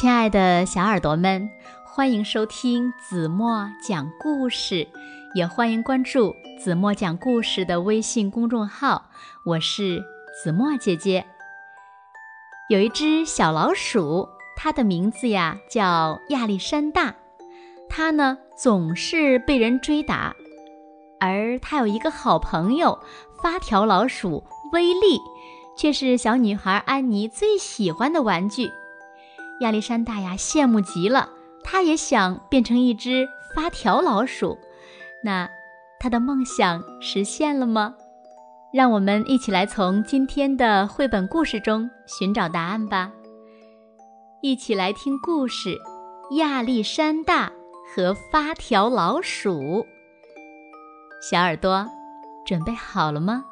亲爱的小耳朵们，欢迎收听子墨讲故事，也欢迎关注子墨讲故事的微信公众号。我是子墨姐姐。有一只小老鼠，它的名字呀叫亚历山大，它呢总是被人追打，而它有一个好朋友发条老鼠威利，却是小女孩安妮最喜欢的玩具。亚历山大呀，羡慕极了，他也想变成一只发条老鼠。那他的梦想实现了吗？让我们一起来从今天的绘本故事中寻找答案吧。一起来听故事：亚历山大和发条老鼠。小耳朵，准备好了吗？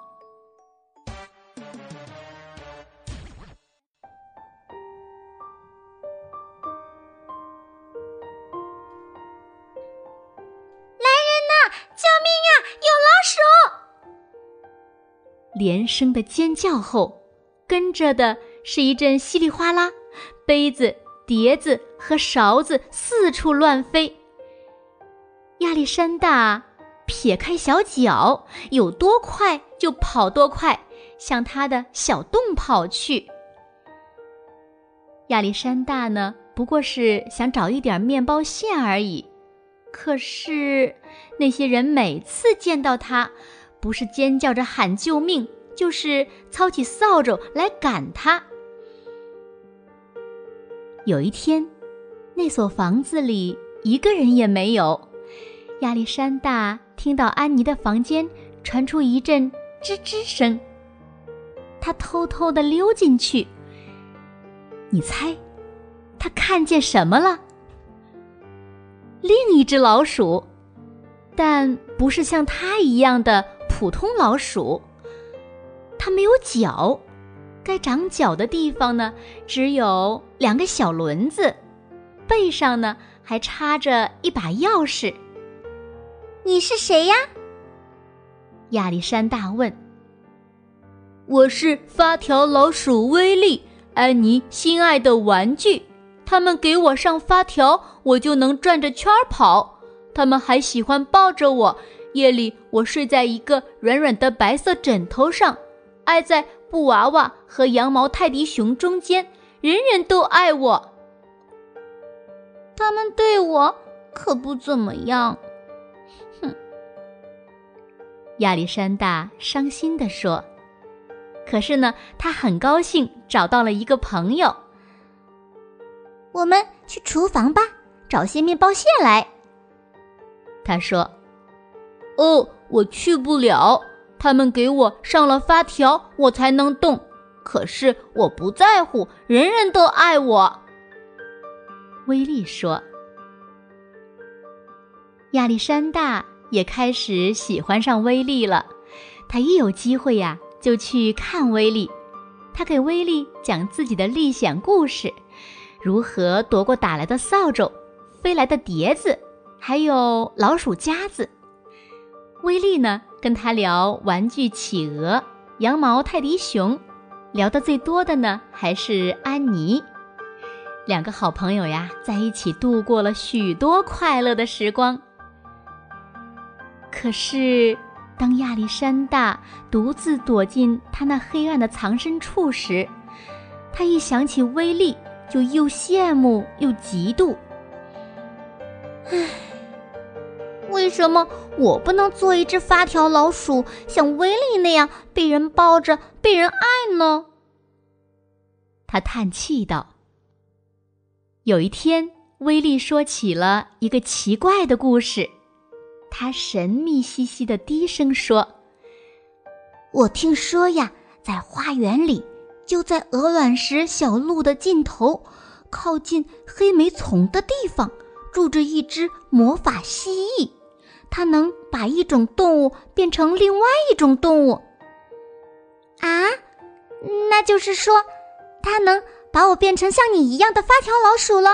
连声的尖叫后，跟着的是一阵稀里哗啦，杯子、碟子和勺子四处乱飞。亚历山大撇开小脚，有多快就跑多快，向他的小洞跑去。亚历山大呢，不过是想找一点面包屑而已。可是那些人每次见到他，不是尖叫着喊救命，就是操起扫帚来赶他。有一天，那所房子里一个人也没有。亚历山大听到安妮的房间传出一阵吱吱声，他偷偷的溜进去。你猜，他看见什么了？另一只老鼠，但不是像他一样的。普通老鼠，它没有脚，该长脚的地方呢，只有两个小轮子，背上呢还插着一把钥匙。你是谁呀？亚历山大问。我是发条老鼠威利，安妮心爱的玩具。他们给我上发条，我就能转着圈儿跑。他们还喜欢抱着我。夜里，我睡在一个软软的白色枕头上，挨在布娃娃和羊毛泰迪熊中间，人人都爱我。他们对我可不怎么样，哼！亚历山大伤心地说。可是呢，他很高兴找到了一个朋友。我们去厨房吧，找些面包屑来。他说。哦，我去不了。他们给我上了发条，我才能动。可是我不在乎，人人都爱我。威利说：“亚历山大也开始喜欢上威利了。他一有机会呀，就去看威利。他给威利讲自己的历险故事，如何躲过打来的扫帚、飞来的碟子，还有老鼠夹子。”威利呢，跟他聊玩具企鹅、羊毛泰迪熊，聊得最多的呢还是安妮。两个好朋友呀，在一起度过了许多快乐的时光。可是，当亚历山大独自躲进他那黑暗的藏身处时，他一想起威利，就又羡慕又嫉妒。唉。为什么我不能做一只发条老鼠，像威利那样被人抱着、被人爱呢？他叹气道。有一天，威利说起了一个奇怪的故事。他神秘兮兮的低声说：“我听说呀，在花园里，就在鹅卵石小路的尽头，靠近黑莓丛的地方，住着一只魔法蜥蜴。”它能把一种动物变成另外一种动物，啊，那就是说，它能把我变成像你一样的发条老鼠了。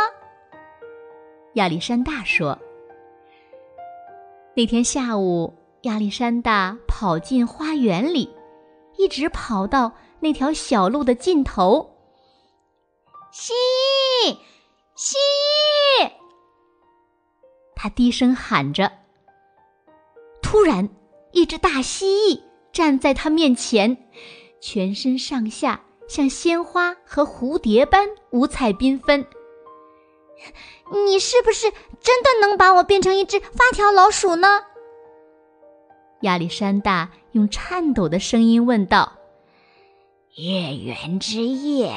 亚历山大说：“那天下午，亚历山大跑进花园里，一直跑到那条小路的尽头。蜥蜴，蜥蜴！他低声喊着。突然，一只大蜥蜴站在他面前，全身上下像鲜花和蝴蝶般五彩缤纷。你是不是真的能把我变成一只发条老鼠呢？亚历山大用颤抖的声音问道：“月圆之夜，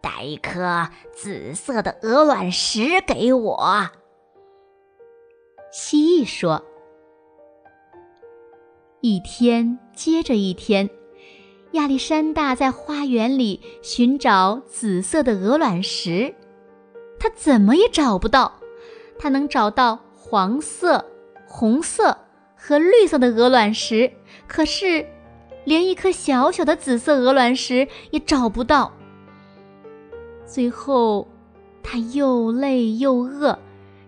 带一颗紫色的鹅卵石给我。”蜥蜴说。一天接着一天，亚历山大在花园里寻找紫色的鹅卵石，他怎么也找不到。他能找到黄色、红色和绿色的鹅卵石，可是连一颗小小的紫色鹅卵石也找不到。最后，他又累又饿，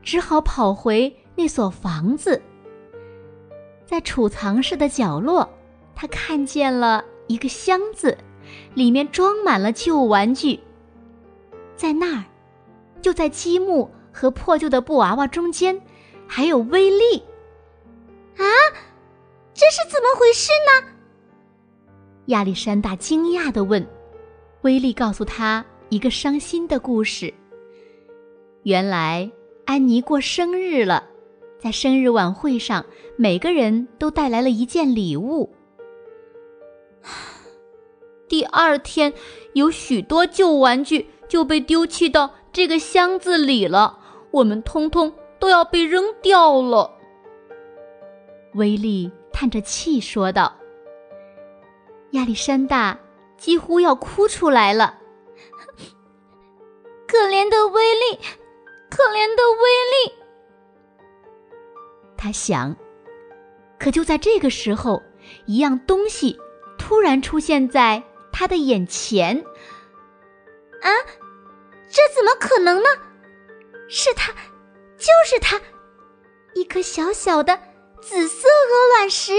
只好跑回那所房子。在储藏室的角落，他看见了一个箱子，里面装满了旧玩具。在那儿，就在积木和破旧的布娃娃中间，还有威力。啊，这是怎么回事呢？亚历山大惊讶地问。威力告诉他一个伤心的故事。原来安妮过生日了。在生日晚会上，每个人都带来了一件礼物。第二天，有许多旧玩具就被丢弃到这个箱子里了，我们通通都要被扔掉了。威利叹着气说道：“亚历山大几乎要哭出来了，可怜的威利，可怜的威利。”他想，可就在这个时候，一样东西突然出现在他的眼前。啊，这怎么可能呢？是他，就是他，一颗小小的紫色鹅卵石。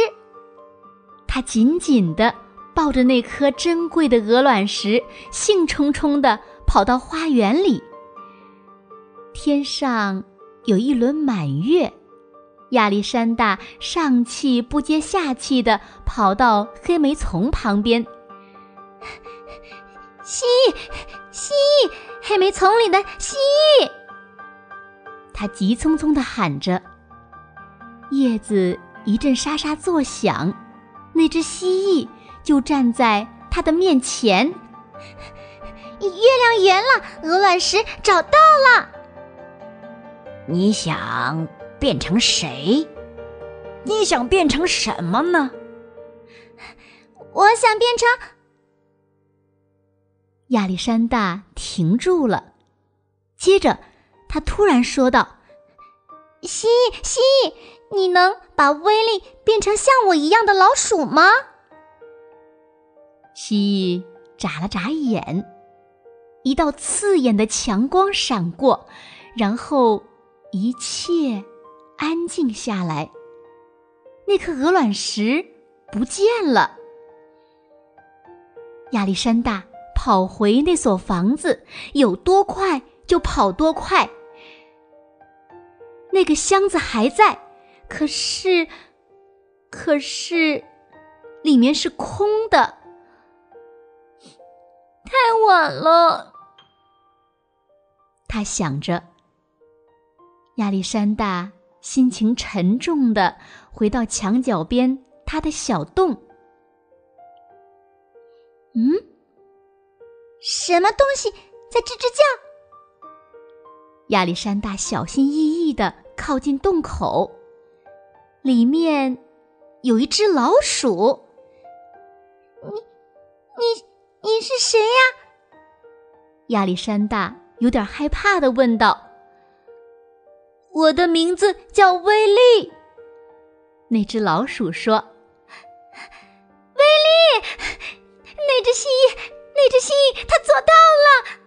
他紧紧地抱着那颗珍贵的鹅卵石，兴冲冲地跑到花园里。天上有一轮满月。亚历山大上气不接下气地跑到黑莓丛旁边。蜥蜴，蜥蜴，黑莓丛里的蜥蜴！他急匆匆地喊着。叶子一阵沙沙作响，那只蜥蜴就站在他的面前。月亮圆了，鹅卵石找到了。你想？变成谁？你想变成什么呢？我想变成……亚历山大停住了，接着他突然说道：“蜥蜴，蜥蜴，你能把威力变成像我一样的老鼠吗？”蜥蜴眨了眨眼，一道刺眼的强光闪过，然后一切。安静下来，那颗鹅卵石不见了。亚历山大跑回那所房子，有多快就跑多快。那个箱子还在，可是，可是，里面是空的。太晚了，他想着。亚历山大。心情沉重的回到墙角边他的小洞。嗯，什么东西在吱吱叫？亚历山大小心翼翼的靠近洞口，里面有一只老鼠。你、你、你是谁呀？亚历山大有点害怕的问道。我的名字叫威利。那只老鼠说：“威力，那只蜥蜴，那只蜥蜴，它做到了！”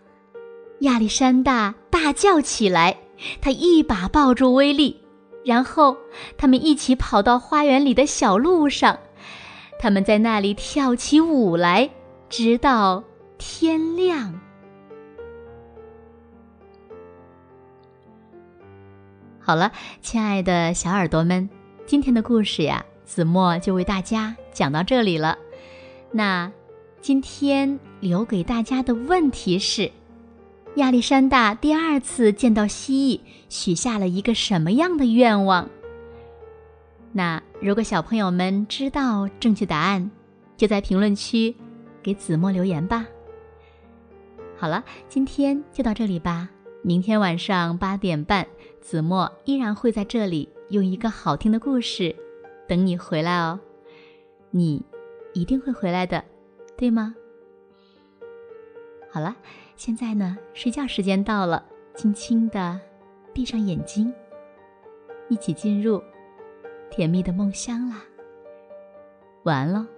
亚历山大大叫起来，他一把抱住威力，然后他们一起跑到花园里的小路上，他们在那里跳起舞来，直到天亮。好了，亲爱的小耳朵们，今天的故事呀，子墨就为大家讲到这里了。那今天留给大家的问题是：亚历山大第二次见到蜥蜴，许下了一个什么样的愿望？那如果小朋友们知道正确答案，就在评论区给子墨留言吧。好了，今天就到这里吧。明天晚上八点半，子墨依然会在这里用一个好听的故事等你回来哦。你一定会回来的，对吗？好了，现在呢，睡觉时间到了，轻轻的闭上眼睛，一起进入甜蜜的梦乡啦。晚安喽。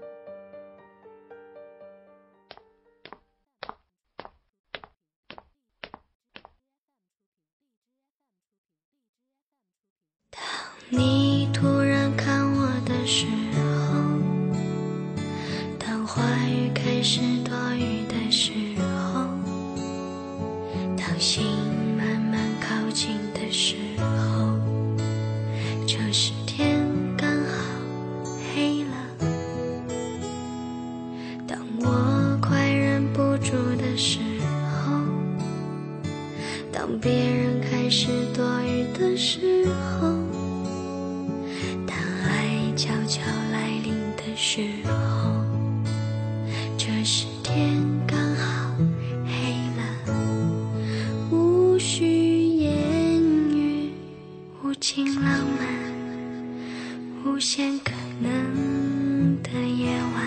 近尽浪漫，无限可能的夜晚。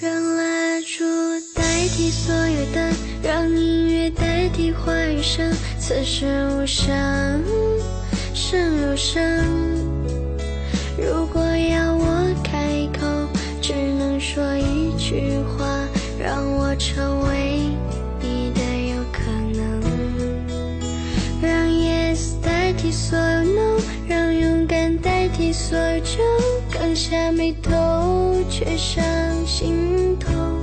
让蜡烛代替所有灯，让音乐代替话语声，此时无声胜有声。如果要我开口，只能说一句话，让我成为提所有，刚下眉头，却上心头。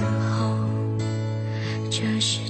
时候，这是。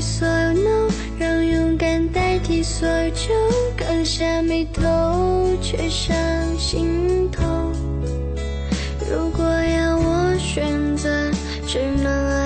所有让勇敢代替所求，刚下眉头，却上心头。如果要我选择，只能爱。